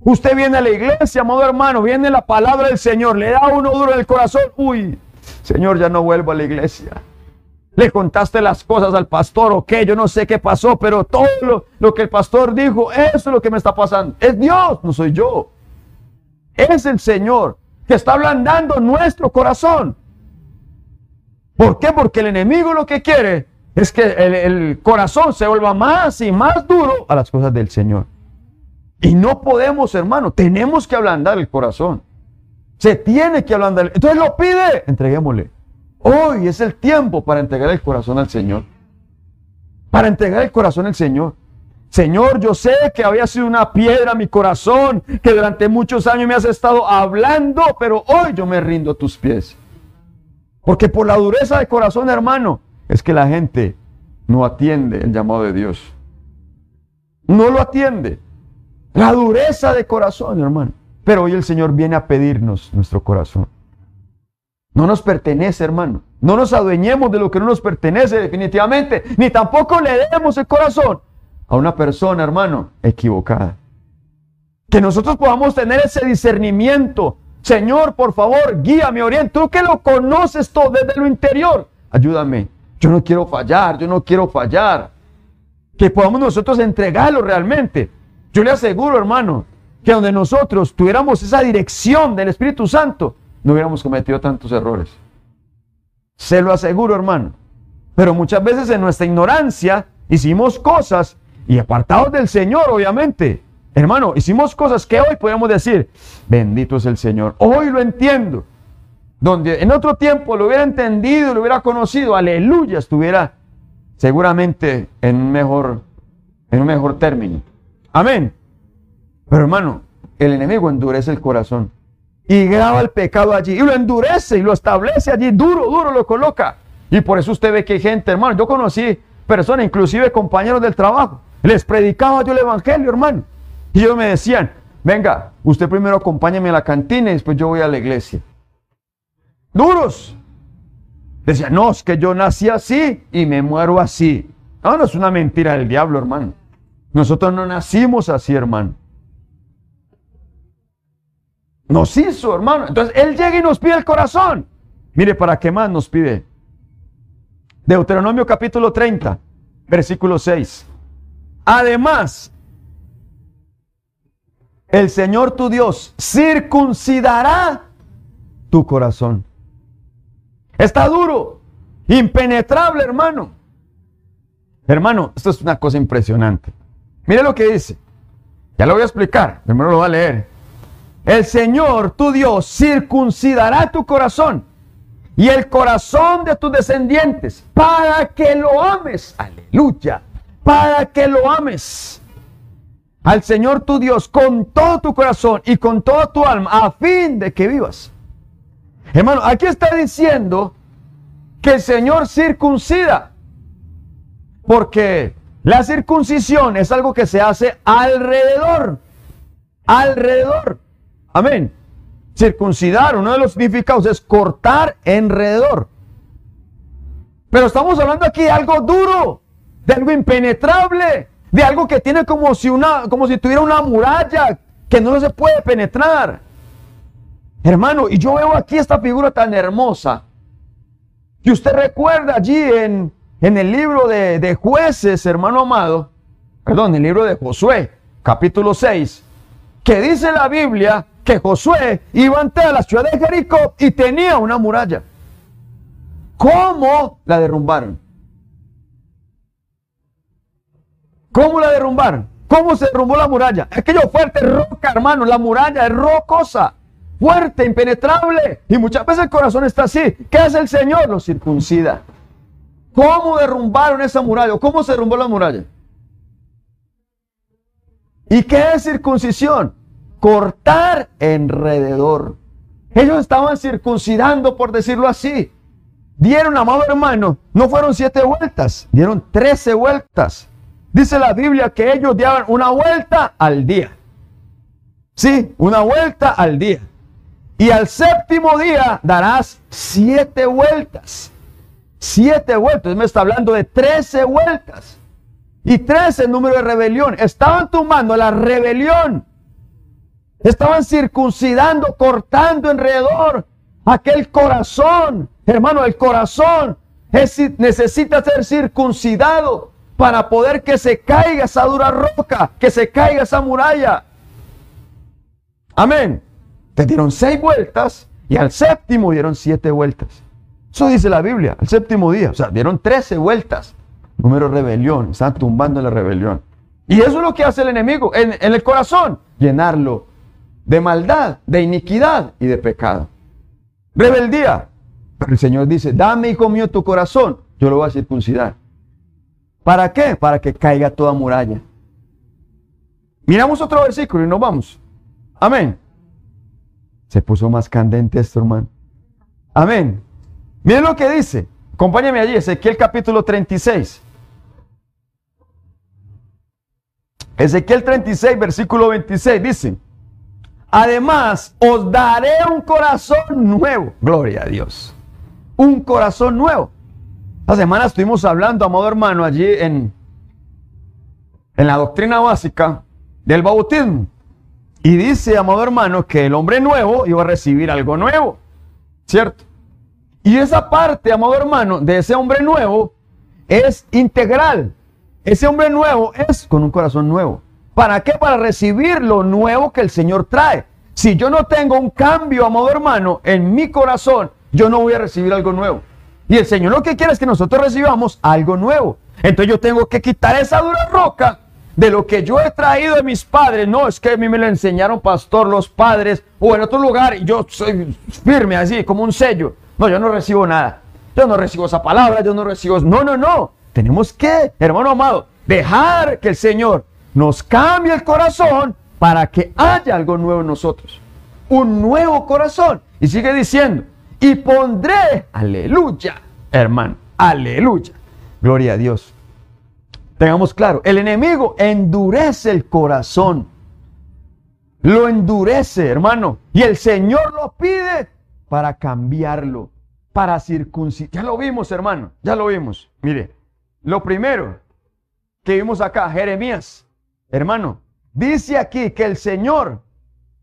S2: Usted viene a la iglesia, amado hermano, viene la palabra del Señor, le da uno duro en el corazón. Uy, Señor, ya no vuelvo a la iglesia. le contaste las cosas al pastor o qué, yo no sé qué pasó, pero todo lo, lo que el pastor dijo, eso es lo que me está pasando. Es Dios, no soy yo. Es el Señor que está ablandando nuestro corazón. ¿Por qué? Porque el enemigo lo que quiere es que el, el, corazón se vuelva más y más duro a las cosas del Señor. Y no podemos, hermano, tenemos que ablandar el corazón. Se tiene que ablandar. Entonces lo pide, entreguémosle. Hoy es el tiempo para entregar el corazón al Señor. Para entregar el corazón al Señor. Señor, yo sé que había sido una piedra mi corazón, que durante muchos años me has estado hablando, pero hoy yo me rindo a tus pies. Porque por la dureza de corazón, hermano, es que la gente no atiende el llamado de Dios. No lo atiende. La dureza de corazón, hermano. Pero hoy el Señor viene a pedirnos nuestro corazón. No nos pertenece, hermano. No nos adueñemos de lo que no nos pertenece definitivamente. Ni tampoco le demos el corazón a una persona, hermano, equivocada. Que nosotros podamos tener ese discernimiento. Señor, por favor, guíame, oriente. Tú que lo conoces todo desde lo interior, ayúdame. Yo no quiero fallar, yo no quiero fallar. Que podamos nosotros entregarlo realmente. Yo le aseguro, hermano, que donde nosotros tuviéramos esa dirección del Espíritu Santo, no hubiéramos cometido tantos errores. Se lo aseguro, hermano. Pero muchas veces en nuestra ignorancia hicimos cosas y apartados del Señor, obviamente. Hermano, hicimos cosas que hoy podemos decir, bendito es el Señor. Hoy lo entiendo. Donde en otro tiempo lo hubiera entendido, lo hubiera conocido, aleluya, estuviera seguramente en un mejor, en un mejor término. Amén. Pero hermano, el enemigo endurece el corazón y graba el pecado allí y lo endurece y lo establece allí, duro, duro lo coloca. Y por eso usted ve que hay gente, hermano, yo conocí personas, inclusive compañeros del trabajo, les predicaba yo el evangelio, hermano. Y ellos me decían, venga, usted primero acompáñame a la cantina y después yo voy a la iglesia. Duros. Decían, no, es que yo nací así y me muero así. No, no es una mentira del diablo, hermano. Nosotros no nacimos así, hermano. Nos hizo, hermano. Entonces Él llega y nos pide el corazón. Mire, ¿para qué más nos pide? Deuteronomio capítulo 30, versículo 6. Además, el Señor tu Dios circuncidará tu corazón. Está duro, impenetrable, hermano. Hermano, esto es una cosa impresionante. Mire lo que dice. Ya lo voy a explicar, primero lo voy a leer. El Señor, tu Dios, circuncidará tu corazón y el corazón de tus descendientes para que lo ames. Aleluya. Para que lo ames. Al Señor tu Dios con todo tu corazón y con toda tu alma a fin de que vivas. Hermano, aquí está diciendo que el Señor circuncida. Porque la circuncisión es algo que se hace alrededor. Alrededor. Amén. Circuncidar, uno de los significados es cortar alrededor. Pero estamos hablando aquí de algo duro, de algo impenetrable, de algo que tiene como si, una, como si tuviera una muralla que no se puede penetrar. Hermano, y yo veo aquí esta figura tan hermosa que usted recuerda allí en, en el libro de, de jueces, hermano amado, perdón, el libro de Josué, capítulo 6, que dice la Biblia que Josué iba ante la ciudad de Jericó y tenía una muralla. ¿Cómo la derrumbaron? ¿Cómo la derrumbaron? ¿Cómo se derrumbó la muralla? Aquello fuerte, roca, hermano. La muralla es rocosa, fuerte, impenetrable. Y muchas veces el corazón está así. ¿Qué hace el Señor? Lo circuncida. ¿Cómo derrumbaron esa muralla? ¿Cómo se derrumbó la muralla? ¿Y qué es circuncisión? Cortar alrededor. Ellos estaban circuncidando, por decirlo así. Dieron, amado hermano, no fueron siete vueltas, dieron trece vueltas. Dice la Biblia que ellos dieron una vuelta al día. Sí, una vuelta al día. Y al séptimo día darás siete vueltas. Siete vueltas. Me está hablando de trece vueltas. Y trece número de rebelión. Estaban tomando la rebelión Estaban circuncidando, cortando alrededor aquel corazón, hermano, el corazón es- necesita ser circuncidado para poder que se caiga esa dura roca, que se caiga esa muralla. Amén. Te dieron seis vueltas y al séptimo dieron siete vueltas. Eso dice la Biblia, al séptimo día. O sea, dieron trece vueltas. Número rebelión, están tumbando la rebelión. Y eso es lo que hace el enemigo en, en el corazón, llenarlo de maldad, de iniquidad y de pecado. Rebeldía. Pero el Señor dice, dame, hijo mío, tu corazón, yo lo voy a circuncidar. ¿Para qué? Para que caiga toda muralla. Miramos otro versículo y nos vamos. Amén. Se puso más candente esto, hermano. Amén. Miren lo que dice. Acompáñame allí, Ezequiel capítulo 36. Ezequiel 36, versículo 26 dice, además os daré un corazón nuevo. Gloria a Dios. Un corazón nuevo. La semana estuvimos hablando, amado hermano, allí en, en la doctrina básica del bautismo. Y dice, amado hermano, que el hombre nuevo iba a recibir algo nuevo. ¿Cierto? Y esa parte, amado hermano, de ese hombre nuevo es integral. Ese hombre nuevo es con un corazón nuevo. ¿Para qué? Para recibir lo nuevo que el Señor trae. Si yo no tengo un cambio, amado hermano, en mi corazón, yo no voy a recibir algo nuevo. Y el Señor lo que quiere es que nosotros recibamos algo nuevo. Entonces yo tengo que quitar esa dura roca de lo que yo he traído de mis padres. No, es que a mí me lo enseñaron pastor, los padres, o en otro lugar, y yo soy firme así, como un sello. No, yo no recibo nada. Yo no recibo esa palabra, yo no recibo... No, no, no. Tenemos que, hermano amado, dejar que el Señor nos cambie el corazón para que haya algo nuevo en nosotros. Un nuevo corazón. Y sigue diciendo, y pondré, aleluya, hermano, aleluya. Gloria a Dios. Tengamos claro, el enemigo endurece el corazón. Lo endurece, hermano. Y el Señor lo pide para cambiarlo, para circuncidar. Ya lo vimos, hermano, ya lo vimos. Mire, lo primero que vimos acá, Jeremías, hermano, dice aquí que el Señor,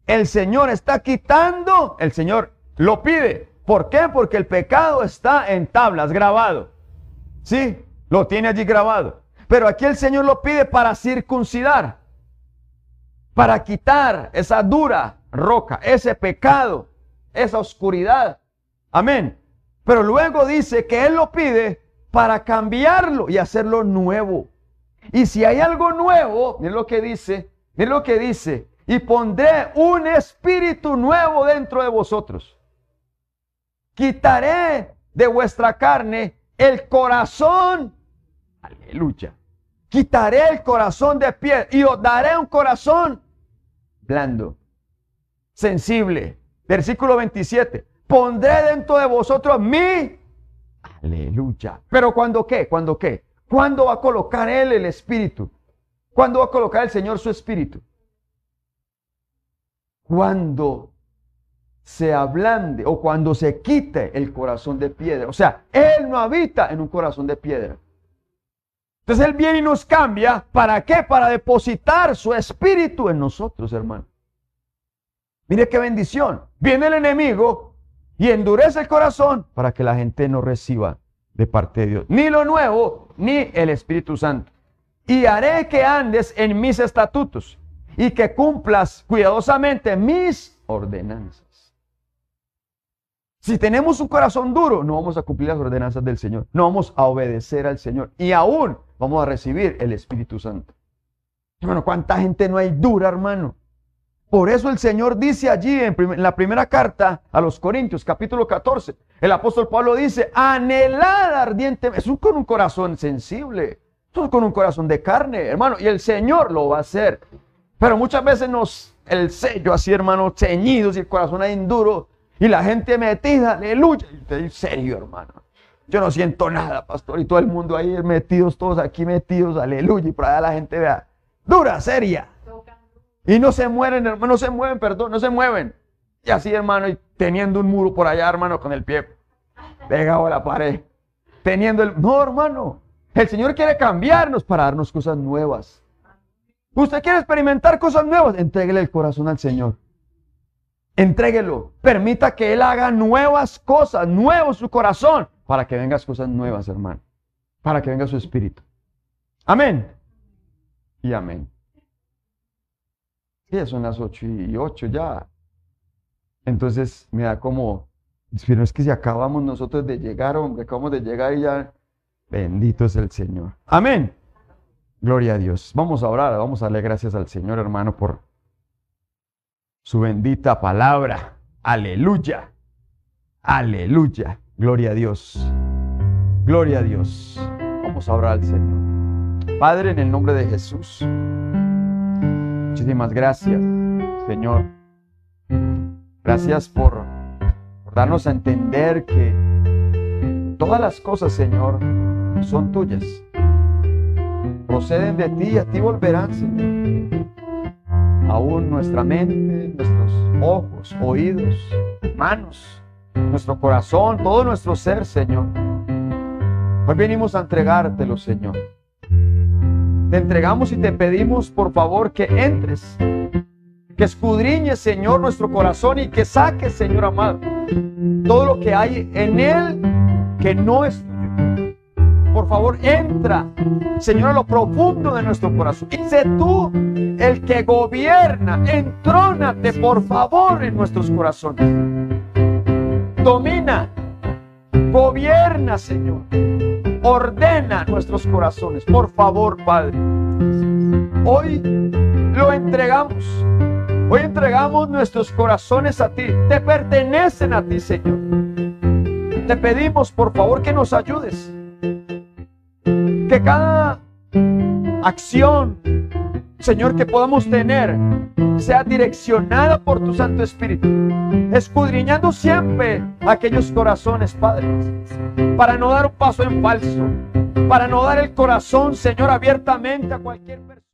S2: el Señor está quitando, el Señor lo pide. ¿Por qué? Porque el pecado está en tablas, grabado. Sí, lo tiene allí grabado. Pero aquí el Señor lo pide para circuncidar, para quitar esa dura roca, ese pecado, esa oscuridad. Amén. Pero luego dice que Él lo pide para cambiarlo y hacerlo nuevo. Y si hay algo nuevo, miren lo que dice, miren lo que dice, y pondré un espíritu nuevo dentro de vosotros. Quitaré de vuestra carne el corazón. Aleluya. Quitaré el corazón de piedra y os daré un corazón blando, sensible. Versículo 27. Pondré dentro de vosotros mi. Aleluya. Pero cuando qué? ¿Cuándo qué? ¿Cuándo va a colocar Él el Espíritu? ¿Cuándo va a colocar el Señor su Espíritu? Cuando se ablande o cuando se quite el corazón de piedra. O sea, Él no habita en un corazón de piedra. Entonces Él viene y nos cambia. ¿Para qué? Para depositar su espíritu en nosotros, hermano. Mire qué bendición. Viene el enemigo y endurece el corazón para que la gente no reciba de parte de Dios ni lo nuevo ni el Espíritu Santo. Y haré que andes en mis estatutos y que cumplas cuidadosamente mis ordenanzas. Si tenemos un corazón duro, no vamos a cumplir las ordenanzas del Señor. No vamos a obedecer al Señor. Y aún vamos a recibir el Espíritu Santo. Hermano, ¿cuánta gente no hay dura, hermano? Por eso el Señor dice allí en, en, la primera carta a los Corintios, capítulo 14, el apóstol Pablo dice, anhelad ardientemente, es un, con un corazón sensible, es con un corazón de carne, hermano, y el Señor lo va a hacer. Pero muchas veces nos, el sello así, hermano, ceñidos y el corazón ahí duro, y la gente metida, aleluya. Y serio, hermano. Yo no siento nada, pastor. Y todo el mundo ahí metidos, todos aquí metidos, aleluya. Y por allá la gente vea, dura, seria. Y no se mueren, hermano, no se mueven, perdón, no se mueven. Y así, hermano, y teniendo un muro por allá, hermano, con el pie pegado a la pared. Teniendo el... No, hermano. El Señor quiere cambiarnos para darnos cosas nuevas. Usted quiere experimentar cosas nuevas, entréguele el corazón al Señor. Entréguelo. Permita que Él haga nuevas cosas, nuevo su corazón, para que vengan cosas nuevas, hermano. Para que venga su espíritu. Amén. Y amén. Son las ocho y ocho ya. Entonces me da como, es que si acabamos nosotros de llegar, hombre, acabamos de llegar y ya, bendito es el Señor. Amén. Gloria a Dios. Vamos a orar, vamos a darle gracias al Señor, hermano, por su bendita palabra. Aleluya. Aleluya. Gloria a Dios. Gloria a Dios. Vamos a orar al Señor. Padre, en el nombre de Jesús. Muchísimas gracias, Señor. Gracias por, darnos a entender que todas las cosas, Señor, son tuyas. Proceden de ti y a ti volverán, Señor. Aún nuestra mente, nuestros ojos, oídos, manos, nuestro corazón, todo nuestro ser, Señor. Hoy venimos a entregártelo, Señor. Te entregamos y te pedimos, por favor, que entres, que escudriñes, Señor, nuestro corazón y que saques, Señor amado, todo lo que hay en él que no es tuyo. Por favor, entra, Señor, a lo profundo de nuestro corazón. Y sé tú el que gobierna, entrónate, por favor, en nuestros corazones. Domina, gobierna, Señor. Ordena nuestros corazones, por favor, Padre. Hoy lo entregamos. Hoy entregamos nuestros corazones a ti. Te pertenecen a ti, Señor. Te pedimos, por favor, que nos ayudes. Que cada acción, Señor, que podamos tener sea direccionada por tu Santo Espíritu, escudriñando siempre aquellos corazones, Padre, para no dar un paso en falso, para no dar el corazón, Señor, abiertamente a cualquier persona.